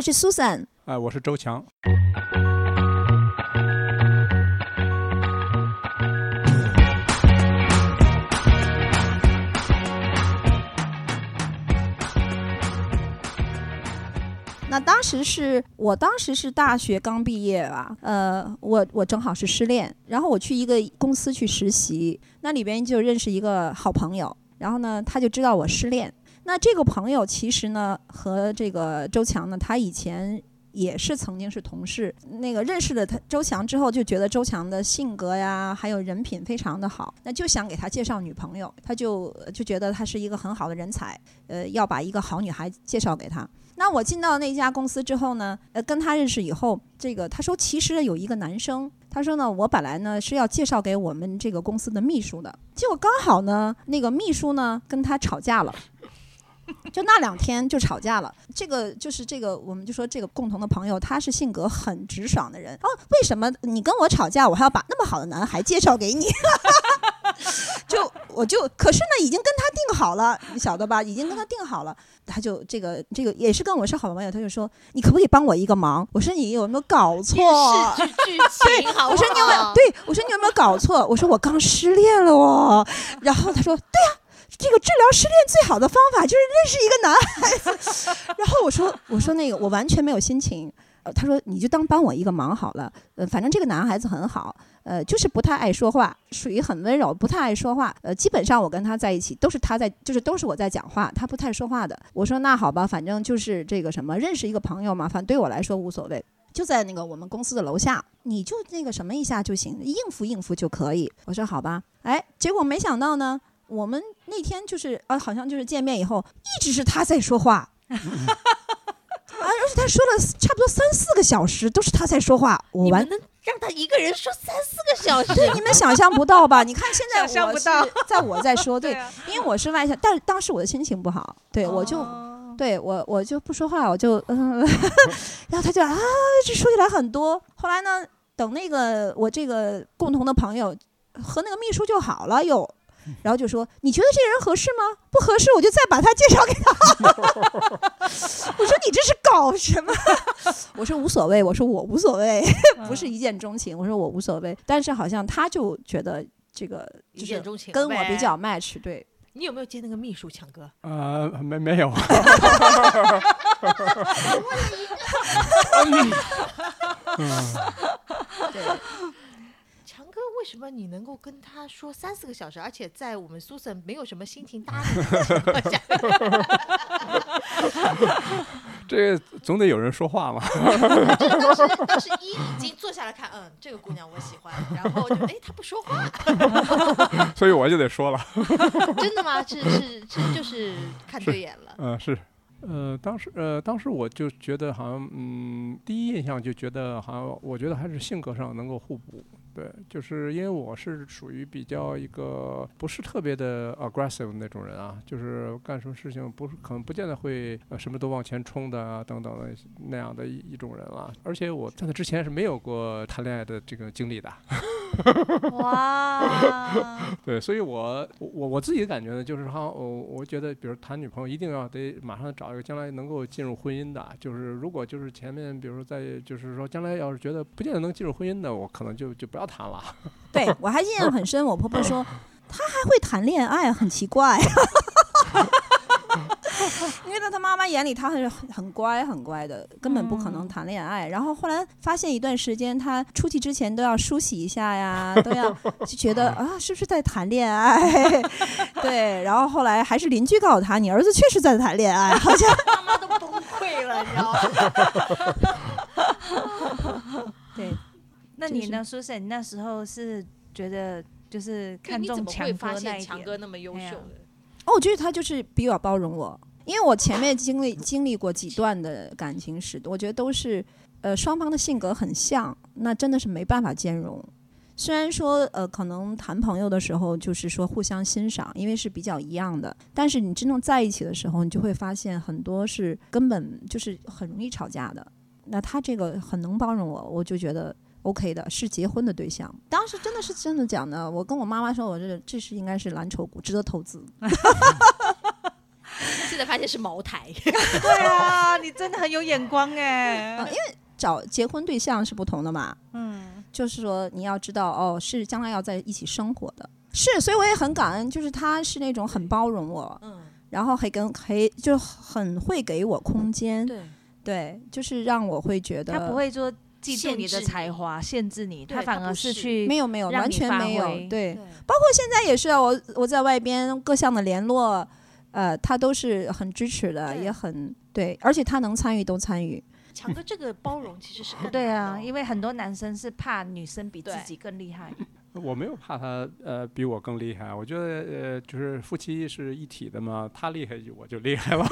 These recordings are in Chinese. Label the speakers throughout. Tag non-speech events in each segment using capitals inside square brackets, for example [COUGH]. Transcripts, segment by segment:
Speaker 1: 我是 Susan。
Speaker 2: 哎，我是周强。
Speaker 1: 那当时是我当时是大学刚毕业吧，呃，我我正好是失恋，然后我去一个公司去实习，那里边就认识一个好朋友，然后呢，他就知道我失恋。那这个朋友其实呢，和这个周强呢，他以前也是曾经是同事。那个认识了他周强之后，就觉得周强的性格呀，还有人品非常的好，那就想给他介绍女朋友。他就就觉得他是一个很好的人才，呃，要把一个好女孩介绍给他。那我进到那家公司之后呢，呃，跟他认识以后，这个他说其实有一个男生，他说呢，我本来呢是要介绍给我们这个公司的秘书的，结果刚好呢，那个秘书呢跟他吵架了。就那两天就吵架了，这个就是这个，我们就说这个共同的朋友，他是性格很直爽的人。哦，为什么你跟我吵架，我还要把那么好的男孩介绍给你？[LAUGHS] 就我就可是呢，已经跟他定好了，你晓得吧？已经跟他定好了，他就这个这个也是跟我是好朋友，他就说你可不可以帮我一个忙？我说你有没有搞错？
Speaker 3: 剧剧情，好
Speaker 1: 我说你有没有？对我说你有没有搞错？我说我刚失恋了哦。然后他说对呀。这个治疗失恋最好的方法就是认识一个男孩子。然后我说，我说那个我完全没有心情。呃，他说你就当帮我一个忙好了。呃，反正这个男孩子很好，呃，就是不太爱说话，属于很温柔，不太爱说话。呃，基本上我跟他在一起都是他在，就是都是我在讲话，他不太说话的。我说那好吧，反正就是这个什么，认识一个朋友嘛，反正对我来说无所谓。就在那个我们公司的楼下，你就那个什么一下就行，应付应付就可以。我说好吧，哎，结果没想到呢。我们那天就是啊，好像就是见面以后，一直是他在说话，啊，[LAUGHS] 而且他说了差不多三四个小时，都是他在说话。我完
Speaker 3: 能让他一个人说三四个小时？
Speaker 1: 对，你们想象不到吧？[LAUGHS] 你看现在
Speaker 4: 我是
Speaker 1: 在我在说，对，因为我是外向，但是当时我的心情不好，对我就对我我就不说话，我就嗯，[LAUGHS] 然后他就啊，这说起来很多。后来呢，等那个我这个共同的朋友和那个秘书就好了，又。然后就说：“你觉得这个人合适吗？不合适，我就再把他介绍给他。[LAUGHS] ”我说：“你这是搞什么？” [LAUGHS] 我说：“无所谓。”我说：“我无所谓，不是一见钟情。”我说：“我无所谓。”但是好像他就觉得这个
Speaker 3: 一见钟情，
Speaker 1: 跟我比较 match。对，[LAUGHS]
Speaker 3: 你有没有接那个秘书强哥？
Speaker 2: 呃，没没有。
Speaker 1: 对。
Speaker 3: 为什么你能够跟他说三四个小时，而且在我们 Susan 没有什么心情搭理的情况下？[LAUGHS] [LAUGHS]
Speaker 2: 这总得有人说话嘛。[LAUGHS]
Speaker 3: 当时当时一已经坐下来看，嗯，这个姑娘我喜欢，然后就哎，她不说话，
Speaker 2: 所以我就得说了。
Speaker 3: 真的吗？是是是，就是看对眼了。
Speaker 2: 嗯，是。呃，当时呃，当时我就觉得好像，嗯，第一印象就觉得好像，我觉得还是性格上能够互补。对，就是因为我是属于比较一个不是特别的 aggressive 那种人啊，就是干什么事情不是可能不见得会呃什么都往前冲的啊等等的那样的一一种人了。而且我在那之前是没有过谈恋爱的这个经历的。[LAUGHS]
Speaker 1: 哇！
Speaker 2: 对，所以我我我自己的感觉呢，就是哈，我我觉得，比如谈女朋友一定要得马上找一个将来能够进入婚姻的，就是如果就是前面比如说在就是说将来要是觉得不见得能进入婚姻的，我可能就就不要谈了。[LAUGHS]
Speaker 1: 对我还印象很深，我婆婆说 [LAUGHS] 她还会谈恋爱，很奇怪。[LAUGHS] 因为在他妈妈眼里，他是很很乖很乖的，根本不可能谈恋爱。然后后来发现一段时间，他出去之前都要梳洗一下呀，都要就觉得啊，是不是在谈恋爱？对。然后后来还是邻居告诉他，你儿子确实在谈恋爱，好像
Speaker 3: 妈妈都崩溃了，你知道
Speaker 1: 吗？对。
Speaker 4: 那你呢，苏珊？你那时候是觉得就是看中强哥那一
Speaker 3: 强哥那么优秀的？
Speaker 1: 哦，我觉得他就是比较包容我。因为我前面经历经历过几段的感情史，我觉得都是，呃，双方的性格很像，那真的是没办法兼容。虽然说，呃，可能谈朋友的时候就是说互相欣赏，因为是比较一样的，但是你真正在一起的时候，你就会发现很多是根本就是很容易吵架的。那他这个很能包容我，我就觉得 OK 的，是结婚的对象。当时真的是真的讲的，我跟我妈妈说，我这这是应该是蓝筹股，值得投资。[LAUGHS]
Speaker 3: 现在发现是茅台。[LAUGHS]
Speaker 4: 对啊，你真的很有眼光哎。
Speaker 1: 因为找结婚对象是不同的嘛，
Speaker 4: 嗯，
Speaker 1: 就是说你要知道哦，是将来要在一起生活的。是，所以我也很感恩，就是他是那种很包容我，
Speaker 3: 嗯，
Speaker 1: 然后还跟还就很会给我空间，
Speaker 3: 对，
Speaker 1: 对，就是让我会觉得
Speaker 4: 他不会说嫉妒你的才华，限制你，他反而
Speaker 3: 是
Speaker 4: 是。去
Speaker 1: 没有没有完全没有，对，
Speaker 3: 对。
Speaker 1: 包括现在也是啊，我我在外边各项的联络，呃，他都是很支持的，也很对，而且他能参与都参与，
Speaker 3: 强哥这个包容其实是更
Speaker 4: 对啊，因为很多男生是怕女生比自己更厉害。
Speaker 2: 我没有怕他呃比我更厉害，我觉得呃就是夫妻是一体的嘛，他厉害我就厉害了。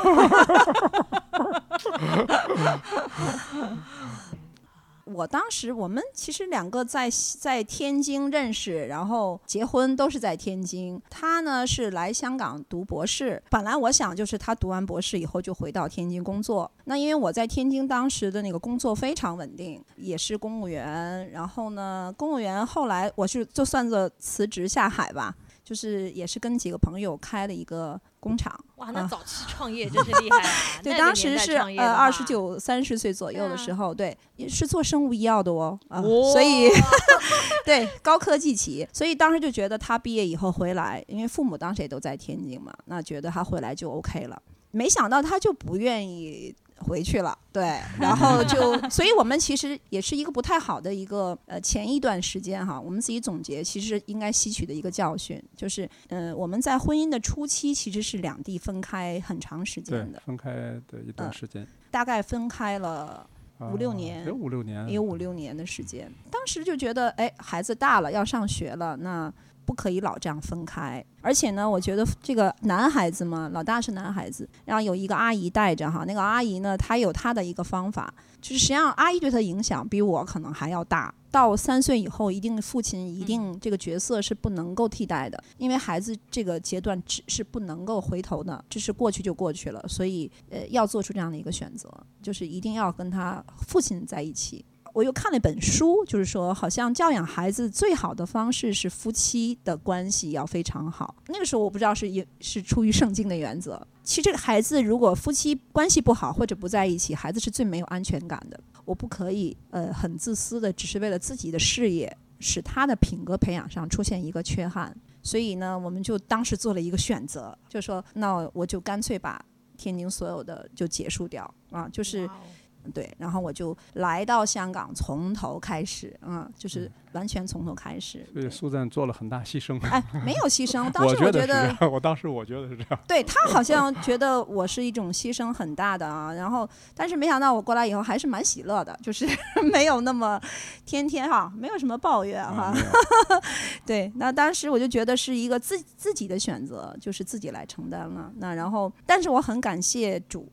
Speaker 1: 我当时我们其实两个在在天津认识，然后结婚都是在天津。他呢是来香港读博士，本来我想就是他读完博士以后就回到天津工作。那因为我在天津当时的那个工作非常稳定，也是公务员。然后呢，公务员后来我是就算作辞职下海吧，就是也是跟几个朋友开了一个工厂。
Speaker 3: 哇，那
Speaker 1: 啊
Speaker 3: 早期 [LAUGHS] 创业真是厉害啊！[LAUGHS]
Speaker 1: 对，当时是呃二十九、三十岁左右的时候，对，也是做生物医药的哦，啊、
Speaker 3: 哇
Speaker 1: 所以 [LAUGHS] 对高科技企业，所以当时就觉得他毕业以后回来，因为父母当时也都在天津嘛，那觉得他回来就 OK 了。没想到他就不愿意回去了，对，然后就，[LAUGHS] 所以我们其实也是一个不太好的一个呃前一段时间哈，我们自己总结，其实应该吸取的一个教训，就是呃我们在婚姻的初期其实是两地分开很长时间的，，
Speaker 2: 分开的一段
Speaker 1: 嗯
Speaker 2: 时间，
Speaker 1: 大概分开了五六
Speaker 2: 啊
Speaker 1: 年
Speaker 2: 有五六年，
Speaker 1: 有五六年的时间。当时就觉得，哎，孩子大了要上学了，那不可以老这样分开。而且呢，我觉得这个男孩子嘛，老大是男孩子，然后有一个阿姨带着哈，那个阿姨呢，她有她的一个方法，就是实际上阿姨对她影响比我可能还要大。到三岁以后，一定父亲一定这个角色是不能够替代的，因为孩子这个阶段只是不能够回头的，这是过去就过去了，所以呃要做出这样的一个选择，就是一定要跟他父亲在一起。我又看了一本书，就是说，好像教养孩子最好的方式是夫妻的关系要非常好。那个时候我不知道是也是出于圣经的原则。其实这个孩子如果夫妻关系不好或者不在一起，孩子是最没有安全感的。我不可以呃很自私的，只是为了自己的事业，使他的品格培养上出现一个缺憾。所以呢，我们就当时做了一个选择，就说那我就干脆把天津所有的就结束掉啊，就是对，然后我就来到香港，从头开始，嗯，就是完全从头开始。
Speaker 2: 所以苏赞做了很大牺牲。
Speaker 1: 哎，没有牺牲，[LAUGHS] 当时我觉得，
Speaker 2: 我当时我觉得是这样。
Speaker 1: 对他好像觉得我是一种牺牲很大的啊，然后但是没想到我过来以后还是蛮喜乐的，就是 [LAUGHS] 没有那么天天哈，没有什么抱怨哈。[LAUGHS] 对，那当时我就觉得是一个自自己的选择，就是自己来承担了。那然后，但是我很感谢主，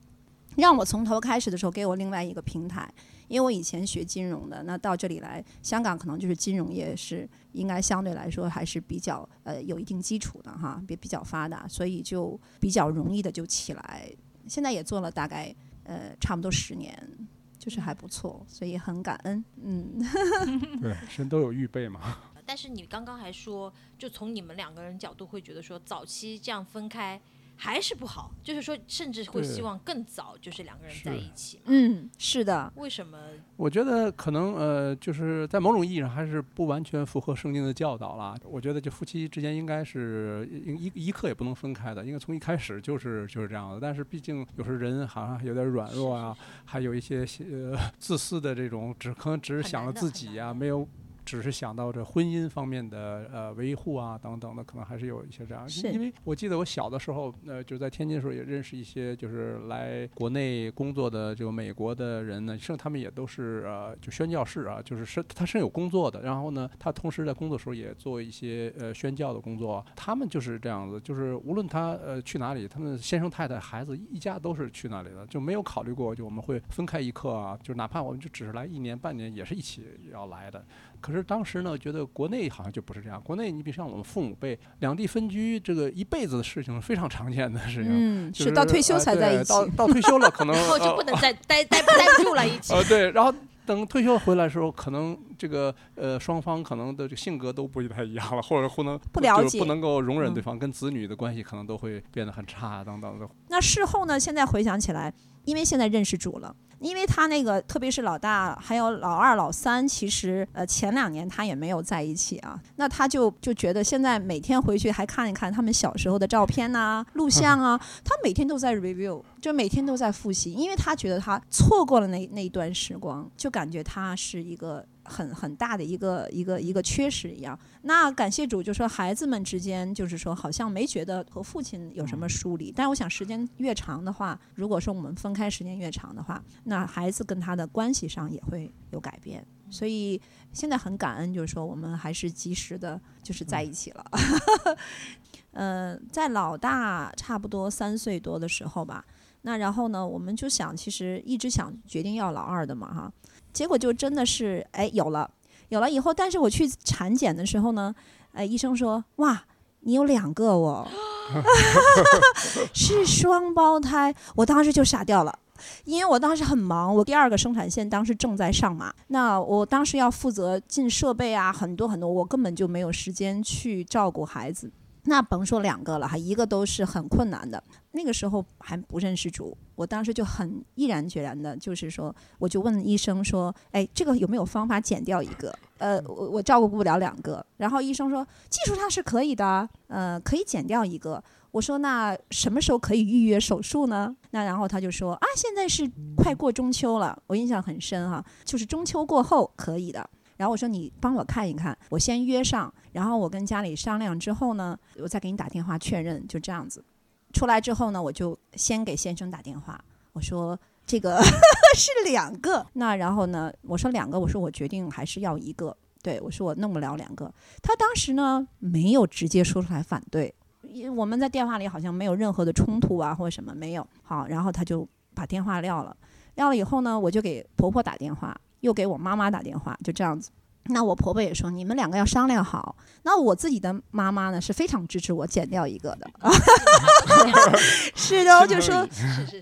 Speaker 1: 让我从头开始的时候给我另外一个平台，因为我以前学金融的，那到这里来，香港可能就是金融业是应该相对来说还是比较呃有一定基础的哈，比比较发达，所以就比较容易的就起来。现在也做了大概呃差不多十年。就是还不错，所以很感恩。嗯，[LAUGHS]
Speaker 2: 对，人都有预备嘛。
Speaker 3: 但是你刚刚还说，就从你们两个人角度会觉得说，早期这样分开还是不好，就是说，甚至会希望更早就是两个人在一起嘛。
Speaker 1: 嗯，是的，
Speaker 3: 为什么？
Speaker 2: 我觉得可能呃，就是在某种意义上还是不完全符合圣经的教导啦。我觉得就夫妻之间应该是一一一刻也不能分开的，应该从一开始就是就是这样的。但是毕竟有时候人好像有点软弱啊，还有一些呃自私的这种，只可能只是想了
Speaker 3: 很难的
Speaker 2: 自己呀、没有。只是想到这婚姻方面的呃维护啊等等的，可能还是有一些这样。
Speaker 1: 是
Speaker 2: 因为我记得我小的时候，呃，就在天津的时候也认识一些就是来国内工作的这个美国的人呢，实际上他们也都是呃就宣教士啊，就是是他是有工作的，然后呢，他同时在工作时候也做一些呃宣教的工作。他们就是这样子，就是无论他呃去哪里，他们先生太太孩子一家都是去那里的，就没有考虑过就我们会分开一刻啊，就哪怕我们就只是来一年半年，也是一起要来的。可是当时呢，觉得国内好像就不是这样。国内你比像我们父母辈，两地分居，这个一辈子的事情是非常常见的事情。
Speaker 1: 嗯，
Speaker 2: 就是
Speaker 1: 到退休
Speaker 2: 呃
Speaker 1: 才在一起。
Speaker 2: 对到到退休了，可能
Speaker 3: 以后就不
Speaker 2: 呃
Speaker 3: 能再待待待不住了一起。
Speaker 2: 呃，对，然后等退休回来的时候，可能这个呃双方可能的这个性格都不太一样了，或者不能
Speaker 1: 不了解，
Speaker 2: 不能够容忍
Speaker 1: 嗯
Speaker 2: 对方，跟子女的关系可能都会变得很差等等的。
Speaker 1: 那事后呢？现在回想起来，因为现在认识主了，因为他那个特别是老大还有老二、老三，其实呃前两年他也没有在一起啊。那他就就觉得现在每天回去还看一看他们小时候的照片呐、录像啊，他每天都在 review，就每天都在复习，因为他觉得他错过了那那一段时光，就感觉他是一个。很很大的一个一个一个缺失一样，那感谢主，就说孩子们之间，就是说好像没觉得和父亲有什么疏离，但是我想时间越长的话，如果说我们分开时间越长的话，那孩子跟他的关系上也会有改变。所以现在很感恩，就是说我们还是及时的，就是在一起了。[LAUGHS] 呃，在老大差不多三岁多的时候吧，那然后呢，我们就想，其实一直想决定要老二的嘛，哈。结果就真的是哎有了，有了以后，但是我去产检的时候呢，哎医生说哇你有两个哦，[LAUGHS] 是双胞胎，我当时就傻掉了。因为我当时很忙，我第二个生产线当时正在上马，那我当时要负责进设备啊，很多很多，我根本就没有时间去照顾孩子。那甭说两个了，哈，一个都是很困难的。那个时候还不认识主，我当时就很毅然决然的，就是说，我就问医生说：“哎，这个有没有方法减掉一个？呃，我我照顾不了两个。”然后医生说：“技术上是可以的，呃，可以减掉一个。”我说：“那什么时候可以预约手术呢？”那然后他就说：“啊，现在是快过中秋了。”我印象很深哈，就是中秋过后可以的。然后我说你帮我看一看，我先约上，然后我跟家里商量之后呢，我再给你打电话确认，就这样子。出来之后呢，我就先给先生打电话，我说这个 [LAUGHS] 是两个，那然后呢，我说两个，我说我决定还是要一个，对我说我弄不了两个。他当时呢没有直接说出来反对，因为我们在电话里好像没有任何的冲突啊或者什么没有。好，然后他就把电话撂了，撂了以后呢，我就给婆婆打电话。又给我妈妈打电话，就这样子。那我婆婆也说，你们两个要商量好。那我自己的妈妈呢，是非常支持我减掉一个的。[LAUGHS] 是的，就说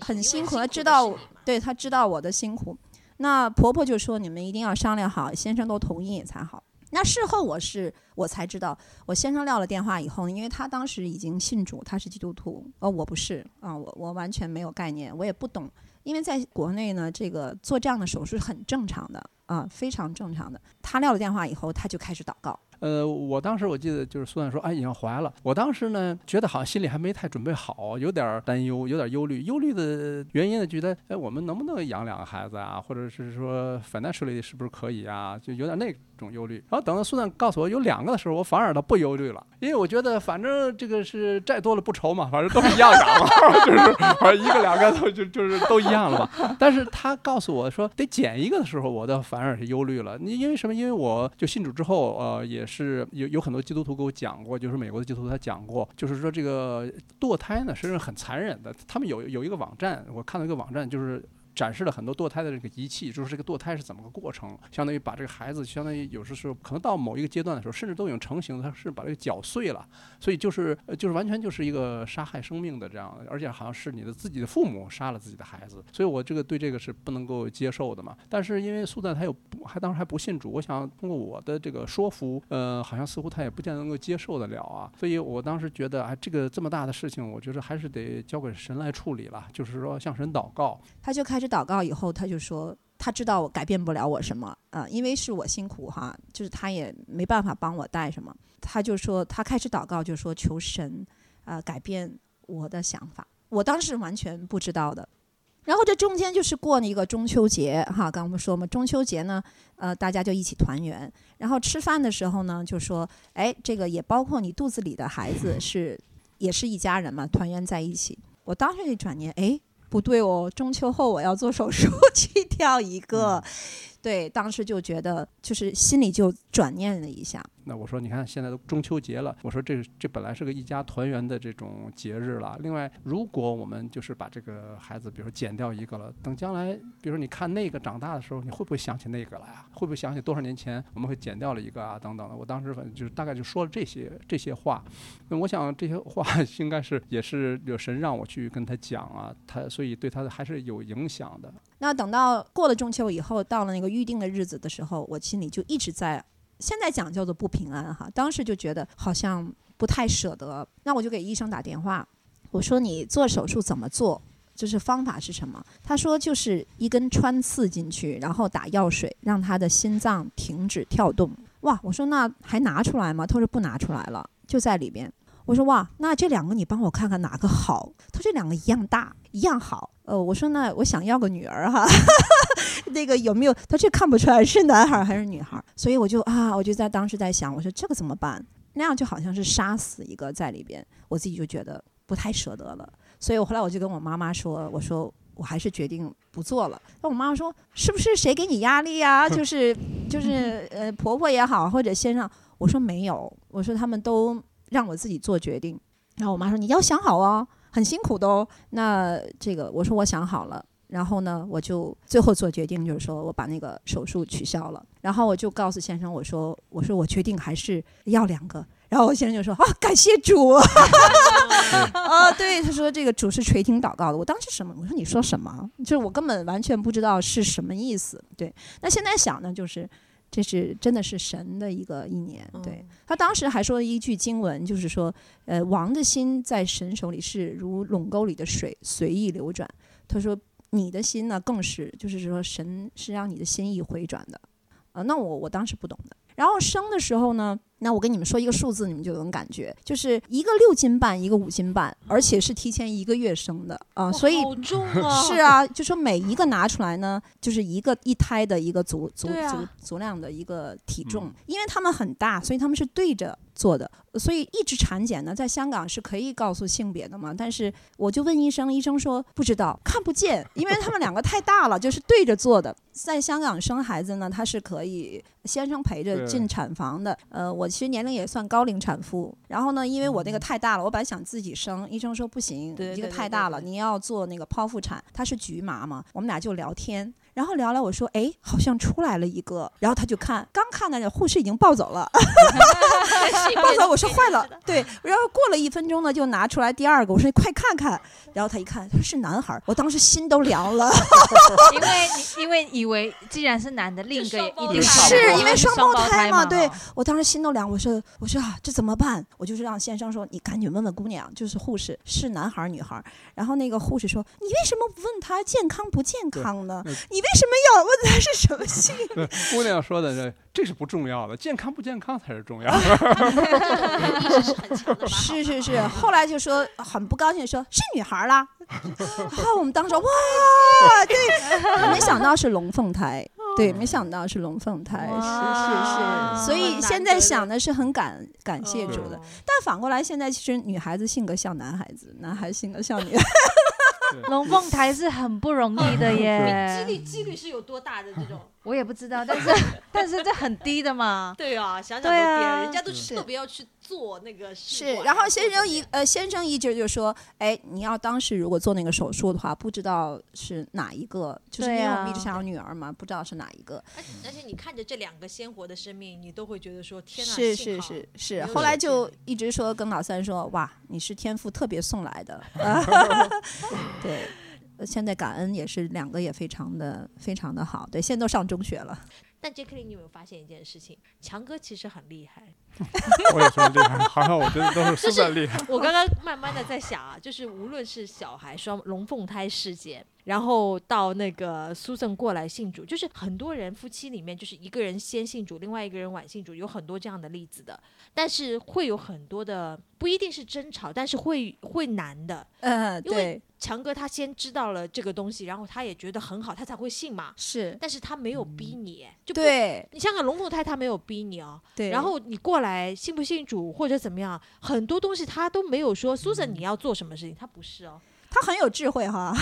Speaker 1: 很辛苦，她知道，对她知道我的辛苦。那婆婆就说，你们一定要商量好，先生都同意才好。那事后我是我才知道，我先生撂了电话以后，因为他当时已经信主，他是基督徒，呃，我不是啊，我我完全没有概念，我也不懂。因为在国内呢，这个做这样的手术很正常的啊，非常正常的。他撂了电话以后，他就开始祷告。
Speaker 2: 呃，我当时我记得就是苏珊说，哎，已经怀了。我当时呢，觉得好像心里还没太准备好，有点担忧，有点忧虑。忧虑的原因呢，觉得，哎，我们能不能养两个孩子啊？或者是说，financially 是不是可以啊？就有点那种忧虑。然后等到苏珊告诉我有两个的时候，我反而倒不忧虑了，因为我觉得反正这个是债多了不愁嘛，反正都一样养嘛，[LAUGHS] 就是反正一个两个都就就是都一样了嘛。但是他告诉我说得减一个的时候，我倒反而是忧虑了。你因为什么？因为我就信主之后，呃，也是有有很多基督徒给我讲过，就是美国的基督徒他讲过，就是说这个堕胎呢，实际上很残忍的。他们有有一个网站，我看到一个网站，就是。展示了很多堕胎的这个仪器，就是这个堕胎是怎么个过程，相当于把这个孩子，相当于有时候可能到某一个阶段的时候，甚至都已经成型，它是把这个搅碎了，所以就是就是完全就是一个杀害生命的这样，而且好像是你的自己的父母杀了自己的孩子，所以我这个对这个是不能够接受的嘛。但是因为苏赞他有还当时还不信主，我想通过我的这个说服，呃，好像似乎他也不见得能够接受得了啊，所以我当时觉得，哎，这个这么大的事情，我觉得还是得交给神来处理了，就是说向神祷告。
Speaker 1: 他就开始祷告以后，他就说他知道我改变不了我什么啊、因为是我辛苦哈，就是他也没办法帮我带什么。他就说他开始祷告，就说求神啊、改变我的想法。我当时完全不知道的。然后这中间就是过了一个中秋节哈，刚刚我们说嘛，中秋节呢，呃，大家就一起团圆。然后吃饭的时候呢，就说，哎，这个也包括你肚子里的孩子是，也是一家人嘛，团圆在一起。我当时一转念，哎。不对哦，中秋后我要做手术 [LAUGHS] 去掉一个，对，当时就觉得就是心里就转念了一下。
Speaker 2: 那我说你看现在都中秋节了，我说这这本来是个一家团圆的这种节日了。另外，如果我们就是把这个孩子，比如说减掉一个了，等将来，比如说你看那个长大的时候，你会不会想起那个了呀？会不会想起多少年前我们会减掉了一个啊？等等的。我当时反正就是大概就说了这些这些话。那我想这些话 [LAUGHS] 应该是也是有神让我去跟他讲啊，他所以对他的还是有影响的。
Speaker 1: 那等到过了中秋以后，到了那个预定的日子的时候，我心里就一直在，现在讲叫做不平安哈。当时就觉得好像不太舍得，那我就给医生打电话，我说你做手术怎么做？就是方法是什么？他说就是一根穿刺进去，然后打药水，让他的心脏停止跳动。哇，我说那还拿出来吗？他说不拿出来了，就在里边。我说哇，那这两个你帮我看看哪个好？他说这两个一样大，一样好。呃，我说那我想要个女儿哈，[LAUGHS] 那个有没有？他这看不出来是男孩还是女孩，所以我就啊，我就在当时在想，我说这个怎么办？那样就好像是杀死一个在里边，我自己就觉得不太舍得了。所以我后来我就跟我妈妈说，我说我还是决定不做了。那我妈妈说，是不是谁给你压力呀？就是就是 [LAUGHS] 呃，婆婆也好或者先生，我说没有，我说他们都。让我自己做决定，然后我妈说你要想好哦，很辛苦的哦。那这个我说我想好了，然后呢，我就最后做决定，就是说我把那个手术取消了。然后我就告诉先生我说我说我决定还是要两个。然后我先生就说啊感谢主 [LAUGHS] 啊，对他说这个主是垂听祷告的。我当时什么？我说你说什么？就是我根本完全不知道是什么意思。对，那现在想呢，就是。这是真的是神的一个一年，对他当时还说了一句经文，就是说，呃，王的心在神手里是如垄沟里的水，随意流转。他说，你的心呢，更是，就是说，神是让你的心意回转的。啊，那我我当时不懂的。然后生的时候呢？那我跟你们说一个数字，你们就能感觉，就是一个六斤半，一个五斤半，而且是提前一个月生的啊，所以是啊，就说每一个拿出来呢，就是一个一胎的一个足足足足量的一个体重，因为他们很大，所以他们是对着做的，所以一直产检呢，在香港是可以告诉性别的嘛，但是我就问医生，医生说不知道，看不见，因为他们两个太大了，就是对着做的，在香港生孩子呢，他是可以先生陪着进产房的，呃，我。其实年龄也算高龄产妇，然后呢，因为我那个太大了，我本来想自己生，医生说不行，这个太大了，你要做那个剖腹产。他是局麻嘛，我们俩就聊天。然后聊聊，我说，哎，好像出来了一个。然后他就看，刚看那护士已经抱走了，[LAUGHS] [LAUGHS] 抱走。我说坏了，对。然后过了一分钟呢，就拿出来第二个，我说你快看看。然后他一看，他说是男孩，我当时心都凉了，[LAUGHS]
Speaker 4: 因为因为以为既然是男的，另一个一定
Speaker 1: 是因为双胞胎嘛。对我当时心都凉，我说我说啊，这怎么办？我就是让先生说，你赶紧问问姑娘，就是护士是男孩女孩。然后那个护士说，你为什么不问他健康不健康呢？你。为什么要问他是什么姓？
Speaker 2: 姑娘说的这这是不重要的，健康不健康才是重要 [LAUGHS] 的。
Speaker 1: 是是是，后来就说很不高兴，说是女孩啦。好，我们当时哇，对，没想到是龙凤胎，对，没想到是龙凤胎，是是是。所以现在想的是很感感谢主的，但反过来现在其实女孩子性格像男孩子，男孩子性格像女。
Speaker 4: 龙凤胎是很不容易的耶，[LAUGHS]
Speaker 3: 几率几率是有多大的这种？
Speaker 4: 我也不知道，[LAUGHS] 但是但是这很低的嘛。[LAUGHS]
Speaker 3: 对啊，想想都跌，人家都特别要去做那个。
Speaker 1: 是，然后先生一呃先生一直就说，哎，你要当时如果做那个手术的话，不知道是哪一个，就是因为我们一直想要女儿嘛，不知道是哪一个。
Speaker 3: 而且你看着这两个鲜活的生命，你都会觉得说，天哪！
Speaker 1: 是是是是，后来就一直说跟老三说，哇，你是天赋特别送来的。[LAUGHS] 对。现在感恩也是两个也非常的非常的好，对，现在都上中学了。
Speaker 3: 但杰克林，你有没有发现一件事情？强哥其实很厉害。[LAUGHS]
Speaker 2: 我有什么厉害，好像我觉得都是 [LAUGHS] 苏在厉害。
Speaker 3: 我刚刚慢慢的在想啊，就是无论是小孩双龙凤胎事件，然后到那个苏珊过来信主，就是很多人夫妻里面就是一个人先信主，另外一个人晚信主，有很多这样的例子的。但是会有很多的不一定是争吵，但是会会难的。
Speaker 1: 嗯，对。
Speaker 3: 强哥他先知道了这个东西，然后他也觉得很好，他才会信嘛。
Speaker 1: 是，
Speaker 3: 但是他没有逼你，就
Speaker 1: 对。
Speaker 3: 你像个龙凤胎，他没有逼你哦。
Speaker 1: 对。
Speaker 3: 然后你过来信不信主或者怎么样，很多东西他都没有说，苏珊你要做什么事情，他不是哦。
Speaker 1: 他很有智慧哈。[LAUGHS]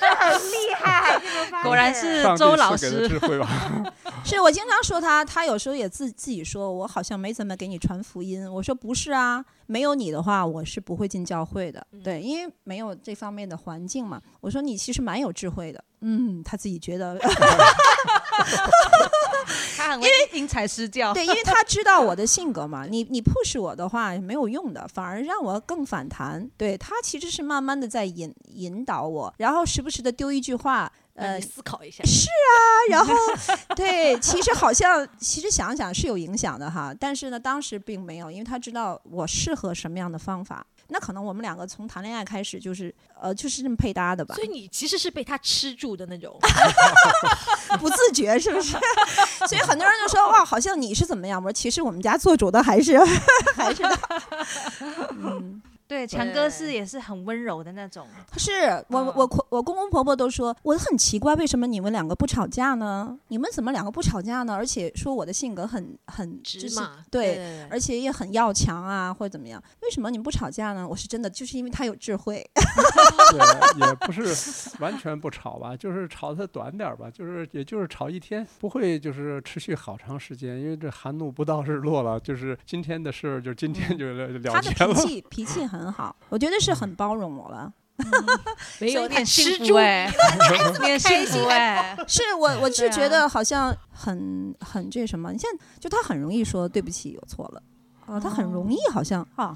Speaker 4: 就很厉害，果然是周老师。
Speaker 2: 智慧吧。[LAUGHS]
Speaker 1: 是我经常说他，他有时候也自自己说，我好像没怎么给你传福音。我说不是啊，没有你的话，我是不会进教会的。
Speaker 3: 嗯
Speaker 1: 对，因为没有这方面的环境嘛。我说你其实蛮有智慧的。嗯，他自己觉得 [LAUGHS] [LAUGHS]
Speaker 4: 他很会因材施教。
Speaker 1: 对，因为他知道我的性格嘛。[LAUGHS] 你你 push 我的话没有用的，反而让我更反弹。对他其实是慢慢的在引引导我，然后时不时的丢一句话，呃，
Speaker 3: 思考一下。
Speaker 1: 是啊，然后对，其实好像其实想想是有影响的哈，但是呢，当时并没有，因为他知道我适合什么样的方法。那可能我们两个从谈恋爱开始就是呃就是这么配搭的吧
Speaker 3: 所，以你其实是被他吃住的那种，[LAUGHS]
Speaker 1: 不自觉是不是？[LAUGHS] 所以很多人就说哇，好像你是怎么样？我说其实我们家做主的还是 [LAUGHS] 还是他。嗯，
Speaker 4: 对，强哥是也是很温柔的那种。
Speaker 1: 是我我我我公公婆婆都说我很奇怪，为什么你们两个不吵架呢？你们怎么两个不吵架呢？而且说我的性格很很
Speaker 3: 直嘛，
Speaker 1: 对
Speaker 3: 对
Speaker 1: 而且也很要强啊，或者怎么样？为什么你们不吵架呢？我是真的，就是因为他有智慧。[LAUGHS]
Speaker 2: 对，也不是完全不吵吧，就是吵的短点儿吧，就是也就是吵一天，不会就是持续好长时间，因为这寒怒不到日落了，就是今天的事儿就今天就了了
Speaker 1: 他的
Speaker 2: 结了
Speaker 1: 脾。气脾气很好，我觉得是很包容我了。[LAUGHS]
Speaker 3: 没有
Speaker 4: 有点
Speaker 3: 吃住
Speaker 4: 幸福哎，[LAUGHS] [LAUGHS] 有点幸福哎。
Speaker 1: 是我我是觉得好像很很这什么，你现在就他很容易说对不起，有错了。啊，他很容易好像啊，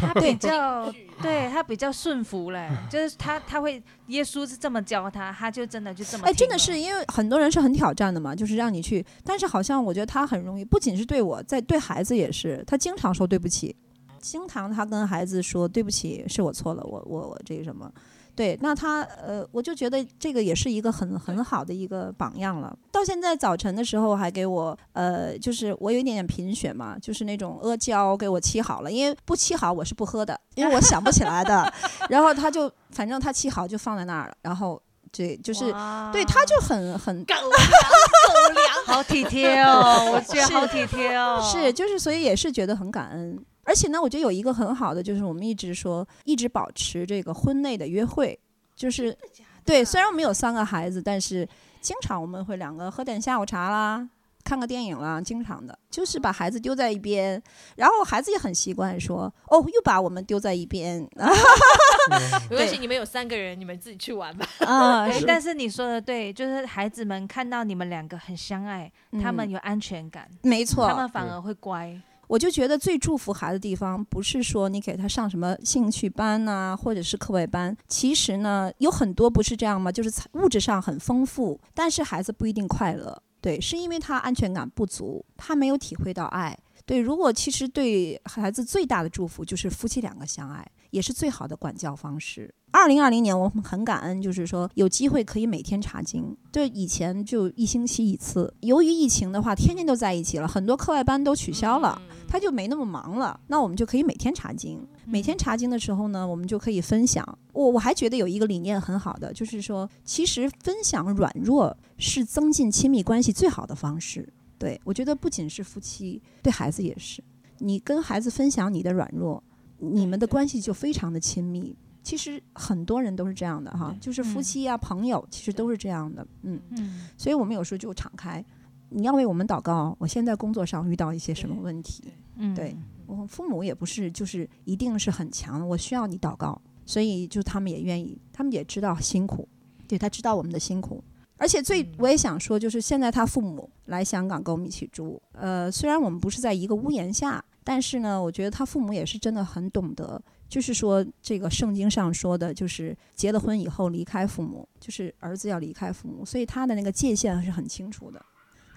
Speaker 4: 他比较对他比较顺服嘞，就是他他会耶稣是这么教他，他就真的就这么
Speaker 1: 哎，真的是因为很多人是很挑战的嘛，就是让你去，但是好像我觉得他很容易，不仅是对我，在对孩子也是，他经常说对不起，经常他跟孩子说对不起，是我错了，我我我这个什么。对，那他呃，我就觉得这个也是一个很很好的一个榜样了。到现在早晨的时候还给我呃，就是我有一点点贫血嘛，就是那种阿胶给我沏好了，因为不沏好我是不喝的，因为我想不起来的。[LAUGHS] 然后他就反正他沏好就放在那儿了，然后对，就是对，他就很很
Speaker 3: 狗粮狗粮，
Speaker 4: 好体贴哦，我觉得好体贴哦。
Speaker 1: 是，就是所以也是觉得很感恩。而且呢，我觉得有一个很好的，就是我们一直说，一直保持这个婚内的约会，就是对，虽然我们有三个孩子，但是经常我们会两个喝点下午茶啦。看个电影啦，经常的，就是把孩子丢在一边，然后孩子也很习惯说，哦，又把我们丢在一边 [LAUGHS]
Speaker 3: 没关系，你们有三个人，你们自己去玩吧。[LAUGHS]
Speaker 1: 啊，
Speaker 4: 但是你说的对，就是孩子们看到你们两个很相爱，他们
Speaker 1: 嗯
Speaker 4: 有安全感，
Speaker 1: 没错，
Speaker 4: 他们反而会乖。
Speaker 1: 我就觉得最祝福孩子的地方，不是说你给他上什么兴趣班呐、或者是课外班。其实呢，有很多不是这样吗？就是物质上很丰富，但是孩子不一定快乐。对，是因为他安全感不足，他没有体会到爱。对，如果其实对孩子最大的祝福就是夫妻两个相爱，也是最好的管教方式。二零二零年，我们很感恩，就是说有机会可以每天查经。对，以前就一星期一次。由于疫情的话，天天都在一起了，很多课外班都取消了。
Speaker 3: 嗯
Speaker 1: 他就没那么忙了，那我们就可以每天查经。每天查经的时候呢，我们就可以分享。我我还觉得有一个理念很好的，就是说，其实分享软弱是增进亲密关系最好的方式。对我觉得不仅是夫妻，对孩子也是。你跟孩子分享你的软弱，你们的关系就非常的亲密。其实很多人都是这样的哈，就是夫
Speaker 4: 嗯
Speaker 1: 妻呀、朋友，其实都是这样的。嗯，
Speaker 4: 嗯，
Speaker 1: 所以我们有时候就敞开。你要为我们祷告。我现在工作上遇到一些什么问题？
Speaker 4: 嗯
Speaker 1: 对我父母也不是就是一定是很强的，我需要你祷告，所以就他们也愿意，他们也知道辛苦，对他知道我们的辛苦。而且最我也想说，就是现在他父母来香港跟我们一起住，呃，虽然我们不是在一个屋檐下，但是呢，我觉得他父母也是真的很懂得，就是说这个圣经上说的，就是结了婚以后离开父母，就是儿子要离开父母，所以他的那个界限是很清楚的。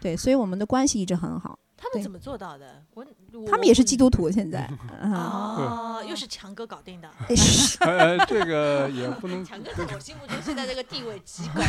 Speaker 1: 对，所以我们的关系一直很好。对
Speaker 3: 他们怎么做到的？我
Speaker 1: 他们也是基督徒，现在。啊，[LAUGHS]
Speaker 3: 哦，又是强哥搞定的。[LAUGHS]
Speaker 1: 哎是
Speaker 2: 呃，[LAUGHS] 这个也不能
Speaker 3: 强哥在我心目中现在这个地位极高。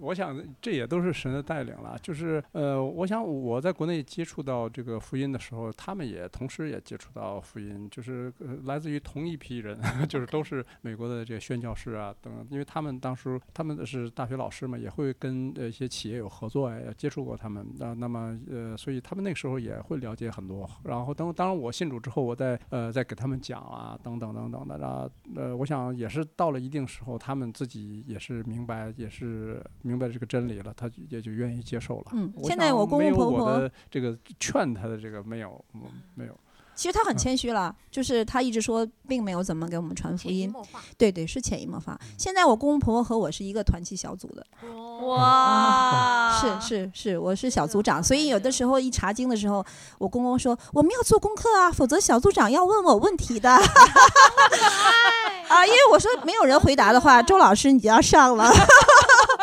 Speaker 2: 我想这也都是神的带领了。就是呃，我想我在国内接触到这个福音的时候，他们也同时也接触到福音，就是、来自于同一批人，[LAUGHS] 就是都是美国的这个宣教师啊等，因为他们当时他们是大学老师嘛，也会跟呃一些企业有合作呀，也接触过他们那、那么呃，所以他们那个时候也会了解很多。然后等当然我信主之后，我再呃再给他们讲啊，等等等等的，然后呃，我想也是到了一定时候，他们自己也是明白，也是明白这个真理了，他也就愿意接受了。
Speaker 1: 嗯
Speaker 2: 我
Speaker 1: 现在我公公婆婆
Speaker 2: 的这个劝他的这个没有，嗯没有。
Speaker 1: 其实他很
Speaker 2: 嗯
Speaker 1: 谦虚了，就是他一直说并没有怎么给我们传福音。对对，是潜移默化。现在我公公婆婆和我是一个团契小组的，
Speaker 4: 哇，
Speaker 1: 是是是，我是小组长，所以有的时候一查经的时候，我公公说我们要做功课啊，否则小组长要问我问题的。[LAUGHS] 啊，因为我说没有人回答的话，周老师你就要上了。[LAUGHS]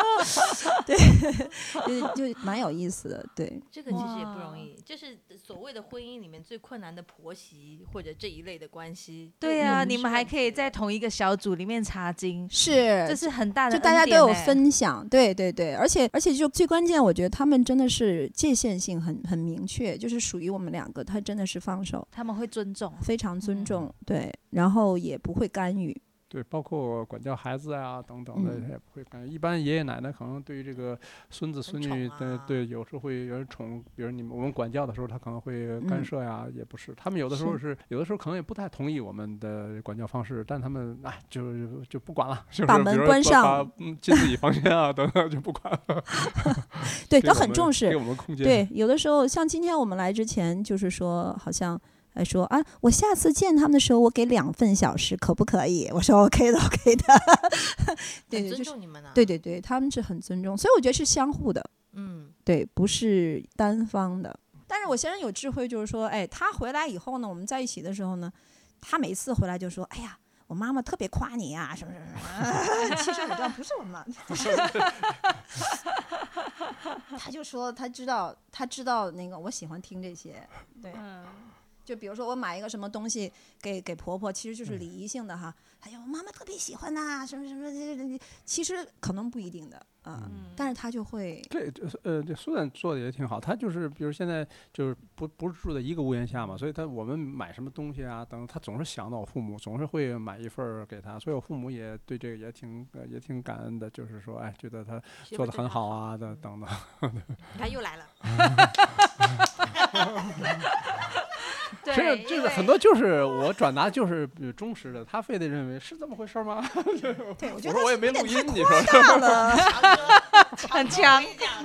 Speaker 1: [LAUGHS] 对，[LAUGHS] 就就蛮有意思的，对。
Speaker 3: 这个其实也不容易，就是所谓的婚姻里面最困难的婆媳或者这一类的关系。
Speaker 4: 对啊，
Speaker 3: 嗯
Speaker 4: 你们还可以在同一个小组里面查经，
Speaker 1: 是，
Speaker 4: 这是很大的
Speaker 1: 就大家都有
Speaker 4: 欸
Speaker 1: 分享，对对对，而且而且就最关键，我觉得他们真的是界限性很很明确，就是属于我们两个，他真的是放手，
Speaker 4: 他们会尊重。
Speaker 1: 非常尊
Speaker 4: 嗯
Speaker 1: 重，对，然后也不会干预，
Speaker 2: 对，包括管教孩子啊等等的，
Speaker 1: 嗯
Speaker 2: 他也不会干。一般爷爷奶奶可能对于这个孙子孙女
Speaker 3: 宠啊
Speaker 2: 的，对，有时候会有人宠，比如你们我们管教的时候，他可能会干
Speaker 1: 嗯
Speaker 2: 涉呀，也不是。他们有的时候是，有的时候可能也不太同意我们的管教方式，但他们哎，就就不管了，就是
Speaker 1: 把门关上
Speaker 2: 嗯进自己房间啊等等就不管了。[LAUGHS]
Speaker 1: 对他
Speaker 2: 给我们给
Speaker 1: 很重视
Speaker 2: 我，们空间。
Speaker 1: 对，有的时候像今天我们来之前，就是说好像。还说啊，我下次见他们的时候，我给两份小时，可不可以？我说 OK 的，OK 的。对 [LAUGHS] 对，
Speaker 3: 很尊重你们啊。
Speaker 1: 对对对，他们是很尊重，所以我觉得是相互的。
Speaker 3: 嗯，
Speaker 1: 对，不是单方的。但是我先生有智慧，就是说，哎，他回来以后呢，我们在一起的时候呢，他每次回来就说，哎呀，我妈妈特别夸你呀、什么什么什么。[LAUGHS] 其实我知道不是我妈，不是。他就说他知道，他知道那个我喜欢听这些，对。
Speaker 4: 嗯，
Speaker 1: 就比如说我买一个什么东西给给婆婆，其实就是礼仪性的哈。哎呀，我妈妈特别喜欢呐、什么什么这这，其实可能不一定的啊、
Speaker 4: 嗯
Speaker 1: 但是他就会
Speaker 2: 这这呃，这苏珊做的也挺好。他就是，比如现在就是不不是住在一个屋檐下嘛，所以他我们买什么东西啊等，他总是想到我父母，总是会买一份儿给他。所以我父母也对这个也挺呃也挺感恩的，就是说，哎，觉得他做的很好啊的等等。[LAUGHS]
Speaker 3: 你看又来了，
Speaker 2: 这
Speaker 4: 对，
Speaker 2: 这
Speaker 4: 因为
Speaker 2: 个很多就是我转达就是呃忠实的，他非得认为是这么回事儿吗？[LAUGHS]
Speaker 1: 对我觉得
Speaker 2: 我说我也没录音，你说
Speaker 1: 大了。[LAUGHS]
Speaker 4: 很强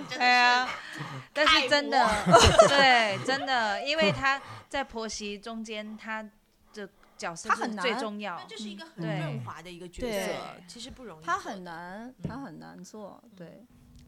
Speaker 4: 对啊，但是真的，[LAUGHS] 对，真的，因为他在婆媳中间，他的角色
Speaker 1: 他很难
Speaker 4: 最重要
Speaker 3: 那。这是一个很
Speaker 4: 对
Speaker 3: 润滑的一个角色，其实不容易。
Speaker 1: 他很难，他很难做。对，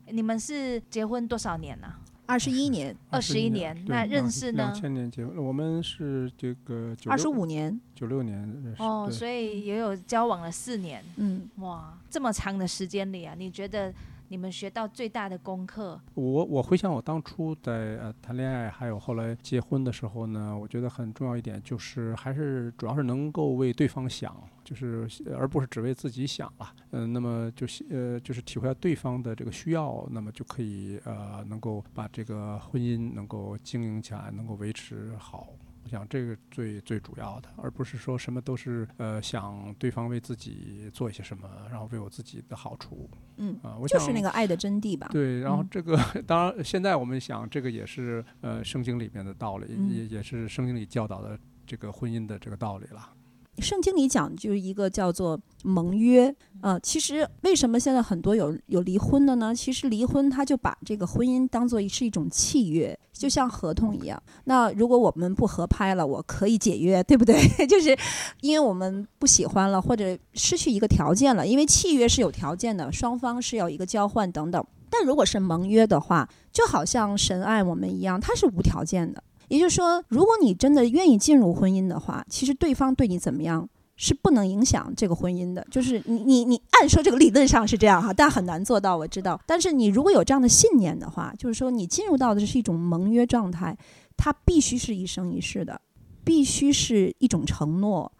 Speaker 4: 你们是结婚多少年呢？
Speaker 1: 二十一年，
Speaker 4: 二十一年，那认识呢
Speaker 2: 两？千年结婚，我们是这个九
Speaker 1: 二十五年，
Speaker 2: 九六年认识。
Speaker 4: 哦，所以也有交往了四年。
Speaker 1: 嗯，
Speaker 4: 哇，这么长的时间里啊，你觉得你们学到最大的功课？
Speaker 2: 我我回想我当初在呃谈恋爱，还有后来结婚的时候呢，我觉得很重要一点就是还是主要是能够为对方想，就是呃而不是只为自己想了。嗯、那么就是呃就是体会到对方的这个需要，那么就可以呃能够把这个婚姻能够经营起来，能够维持好。我想这个最最主要的，而不是说什么都是呃想对方为自己做一些什么，然后为我自己的好处。
Speaker 1: 嗯
Speaker 2: 啊、我
Speaker 1: 就是
Speaker 2: 想
Speaker 1: 那个爱的真谛吧。
Speaker 2: 对，然后
Speaker 1: 嗯
Speaker 2: 这个、当然，现在我们想，这个也是呃圣经里面的道理，
Speaker 1: 嗯
Speaker 2: 也也是圣经里教导的这个婚姻的这个道理了。
Speaker 1: 圣经里讲就是一个叫做盟约，呃，其实为什么现在很多有有离婚的呢？其实离婚他就把这个婚姻当做是一种契约，就像合同一样。那如果我们不合拍了，我可以解约，对不对？[LAUGHS] 就是因为我们不喜欢了，或者失去一个条件了，因为契约是有条件的，双方是有一个交换等等。但如果是盟约的话，就好像神爱我们一样，它是无条件的。也就是说，如果你真的愿意进入婚姻的话，其实对方对你怎么样是不能影响这个婚姻的。就是你你你，按说这个理论上是这样哈，但很难做到，我知道。但是你如果有这样的信念的话，就是说你进入到的是一种盟约状态，它必须是一生一世的，必须是一种承诺。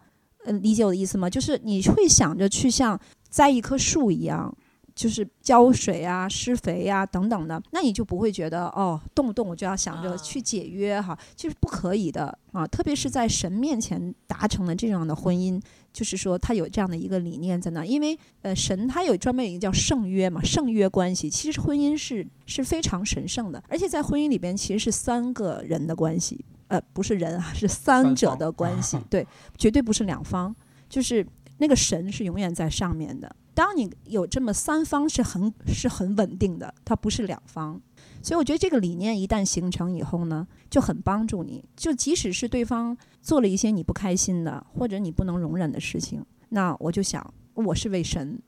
Speaker 1: 呃，理解我的意思吗？就是你会想着去像栽一棵树一样，就是浇水啊、施肥啊等等的，那你就不会觉得哦，动不动我就要想着
Speaker 3: 啊
Speaker 1: 去解约哈，就是不可以的啊。特别是在神面前达成了这样的婚姻，就是说他有这样的一个理念在那，因为呃，神他有专门有一个叫圣约嘛，圣约关系，其实婚姻是是非常神圣的，而且在婚姻里边其实是三个人的关系，呃，不是人啊，是三者的关系，对，绝对不是两方，就是那个神是永远在上面的。当你有这么三方是很是很稳定的，它不是两方，所以我觉得这个理念一旦形成以后呢，就很帮助你。就即使是对方做了一些你不开心的或者你不能容忍的事情，那我就想，我是为神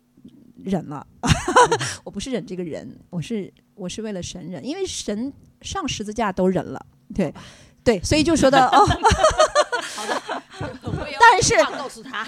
Speaker 1: 忍了，[LAUGHS] 我不是忍这个人，我是我是为了神忍，因为神上十字架都忍了，对对，所以就说到 [LAUGHS] 哦，但是
Speaker 3: 告诉他，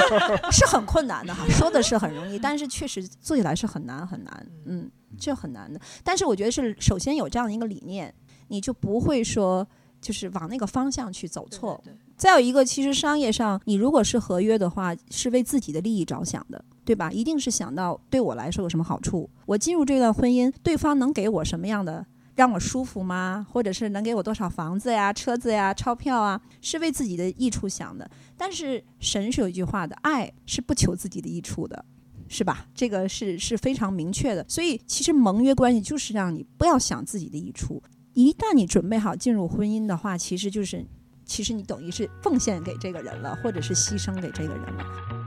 Speaker 3: [LAUGHS]
Speaker 1: 是很困难的哈，说的是很容易，但是确实做起来是很难很难，嗯，这很难的。但是我觉得是首先有这样的一个理念，你就不会说就是往那个方向去走错。
Speaker 3: 对对对
Speaker 1: 再有一个，其实商业上你如果是合约的话，是为自己的利益着想的，对吧？一定是想到对我来说有什么好处，我进入这段婚姻，对方能给我什么样的。让我舒服吗？或者是能给我多少房子呀、车子呀、钞票啊？是为自己的益处想的。但是神是有一句话的，爱是不求自己的益处的，是吧？这个是是非常明确的。所以其实盟约关系就是让你不要想自己的益处。一旦你准备好进入婚姻的话，其实就是，其实你等于是奉献给这个人了，或者是牺牲给这个人了。